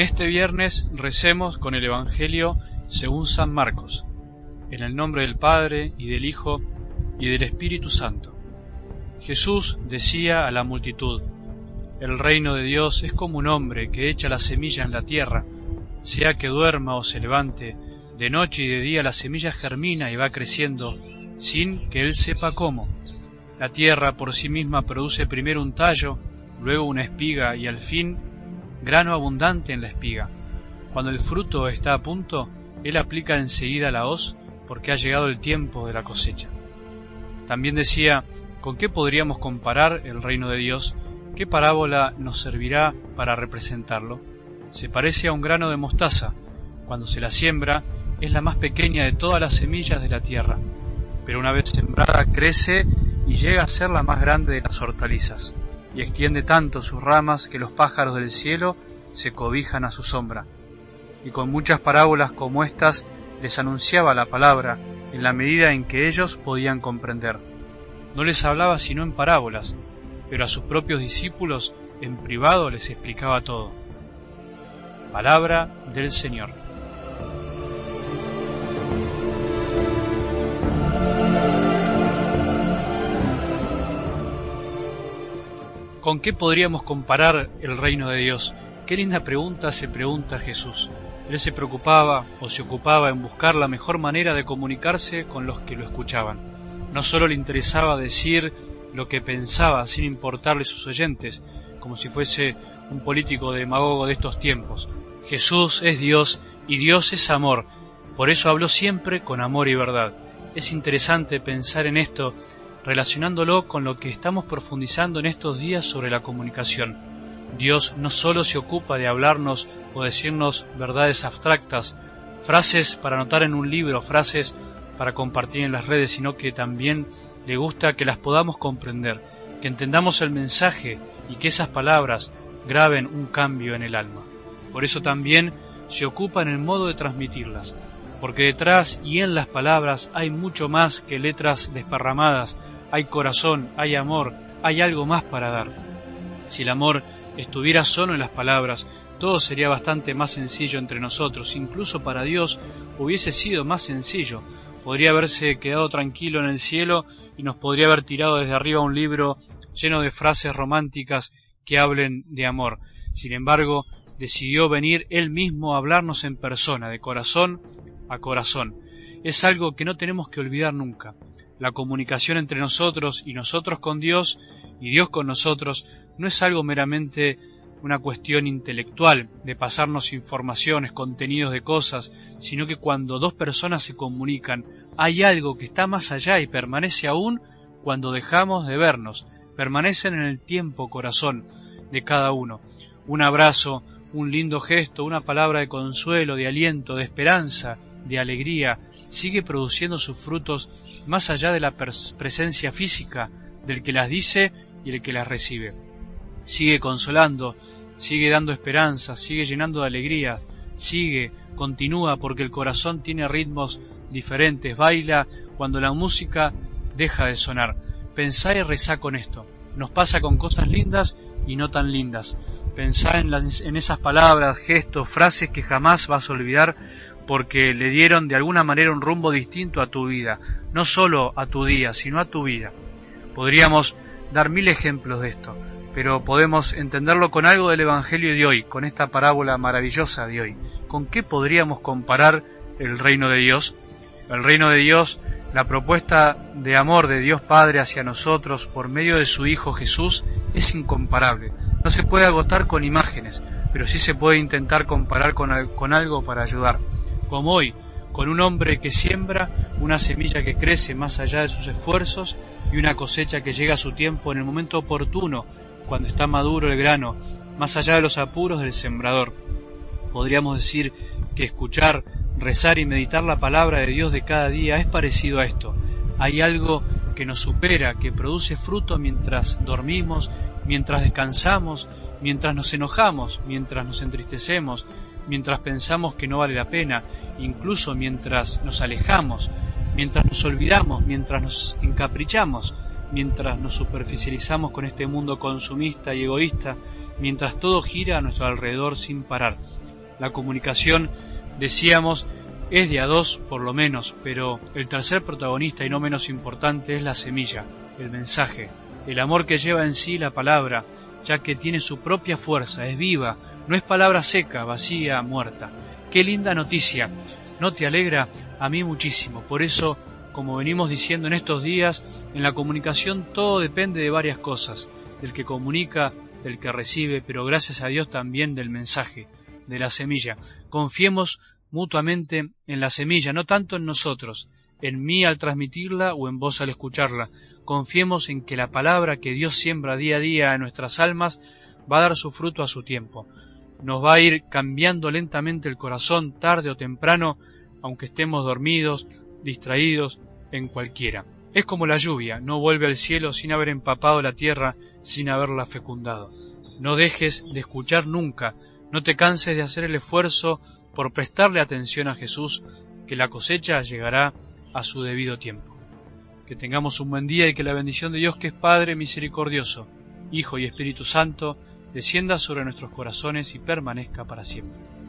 En este viernes recemos con el Evangelio según San Marcos, en el nombre del Padre y del Hijo y del Espíritu Santo. Jesús decía a la multitud, El reino de Dios es como un hombre que echa la semilla en la tierra, sea que duerma o se levante, de noche y de día la semilla germina y va creciendo, sin que él sepa cómo. La tierra por sí misma produce primero un tallo, luego una espiga y al fin grano abundante en la espiga. Cuando el fruto está a punto, él aplica enseguida la hoz porque ha llegado el tiempo de la cosecha. También decía, ¿con qué podríamos comparar el reino de Dios? ¿Qué parábola nos servirá para representarlo? Se parece a un grano de mostaza. Cuando se la siembra, es la más pequeña de todas las semillas de la tierra, pero una vez sembrada crece y llega a ser la más grande de las hortalizas, y extiende tanto sus ramas que los pájaros del cielo se cobijan a su sombra. Y con muchas parábolas como estas les anunciaba la palabra en la medida en que ellos podían comprender. No les hablaba sino en parábolas, pero a sus propios discípulos en privado les explicaba todo. Palabra del Señor. ¿Con qué podríamos comparar el reino de Dios? Qué linda pregunta se pregunta Jesús. Él se preocupaba o se ocupaba en buscar la mejor manera de comunicarse con los que lo escuchaban. No solo le interesaba decir lo que pensaba sin importarle sus oyentes, como si fuese un político demagogo de estos tiempos. Jesús es Dios y Dios es amor, por eso habló siempre con amor y verdad. Es interesante pensar en esto relacionándolo con lo que estamos profundizando en estos días sobre la comunicación. Dios no solo se ocupa de hablarnos o decirnos verdades abstractas, frases para anotar en un libro, frases para compartir en las redes, sino que también le gusta que las podamos comprender, que entendamos el mensaje y que esas palabras graben un cambio en el alma. Por eso también se ocupa en el modo de transmitirlas, porque detrás y en las palabras hay mucho más que letras desparramadas hay corazón, hay amor, hay algo más para dar. Si el amor estuviera solo en las palabras, todo sería bastante más sencillo entre nosotros, incluso para Dios hubiese sido más sencillo. Podría haberse quedado tranquilo en el cielo y nos podría haber tirado desde arriba un libro lleno de frases románticas que hablen de amor. Sin embargo, decidió venir él mismo a hablarnos en persona, de corazón a corazón. Es algo que no tenemos que olvidar nunca la comunicación entre nosotros y nosotros con Dios y Dios con nosotros no es algo meramente una cuestión intelectual de pasarnos informaciones, contenidos de cosas, sino que cuando dos personas se comunican hay algo que está más allá y permanece aún cuando dejamos de vernos, permanecen en el tiempo corazón de cada uno. Un abrazo, un lindo gesto, una palabra de consuelo, de aliento, de esperanza, de alegría, sigue produciendo sus frutos más allá de la presencia física del que las dice y el que las recibe. Sigue consolando, sigue dando esperanza, sigue llenando de alegría, sigue, continúa porque el corazón tiene ritmos diferentes, baila cuando la música deja de sonar. Pensá y rezá con esto. Nos pasa con cosas lindas y no tan lindas. Pensá en, en esas palabras, gestos, frases que jamás vas a olvidar porque le dieron de alguna manera un rumbo distinto a tu vida, no solo a tu día, sino a tu vida. Podríamos dar mil ejemplos de esto, pero podemos entenderlo con algo del Evangelio de hoy, con esta parábola maravillosa de hoy. ¿Con qué podríamos comparar el reino de Dios? El reino de Dios, la propuesta de amor de Dios Padre hacia nosotros por medio de su Hijo Jesús es incomparable. No se puede agotar con imágenes, pero sí se puede intentar comparar con, con algo para ayudar como hoy, con un hombre que siembra una semilla que crece más allá de sus esfuerzos y una cosecha que llega a su tiempo en el momento oportuno, cuando está maduro el grano, más allá de los apuros del sembrador. Podríamos decir que escuchar, rezar y meditar la palabra de Dios de cada día es parecido a esto. Hay algo que nos supera, que produce fruto mientras dormimos, mientras descansamos, mientras nos enojamos, mientras nos entristecemos, mientras pensamos que no vale la pena, incluso mientras nos alejamos, mientras nos olvidamos, mientras nos encaprichamos, mientras nos superficializamos con este mundo consumista y egoísta, mientras todo gira a nuestro alrededor sin parar. La comunicación, decíamos, es de a dos por lo menos, pero el tercer protagonista y no menos importante es la semilla, el mensaje, el amor que lleva en sí la palabra, ya que tiene su propia fuerza, es viva, no es palabra seca, vacía, muerta. Qué linda noticia, ¿no te alegra? A mí muchísimo, por eso, como venimos diciendo en estos días, en la comunicación todo depende de varias cosas, del que comunica, del que recibe, pero gracias a Dios también del mensaje, de la semilla. Confiemos mutuamente en la semilla, no tanto en nosotros, en mí al transmitirla o en vos al escucharla. Confiemos en que la palabra que Dios siembra día a día en nuestras almas va a dar su fruto a su tiempo. Nos va a ir cambiando lentamente el corazón tarde o temprano, aunque estemos dormidos, distraídos, en cualquiera. Es como la lluvia, no vuelve al cielo sin haber empapado la tierra, sin haberla fecundado. No dejes de escuchar nunca, no te canses de hacer el esfuerzo por prestarle atención a Jesús, que la cosecha llegará a su debido tiempo. Que tengamos un buen día y que la bendición de Dios, que es Padre misericordioso, Hijo y Espíritu Santo, descienda sobre nuestros corazones y permanezca para siempre.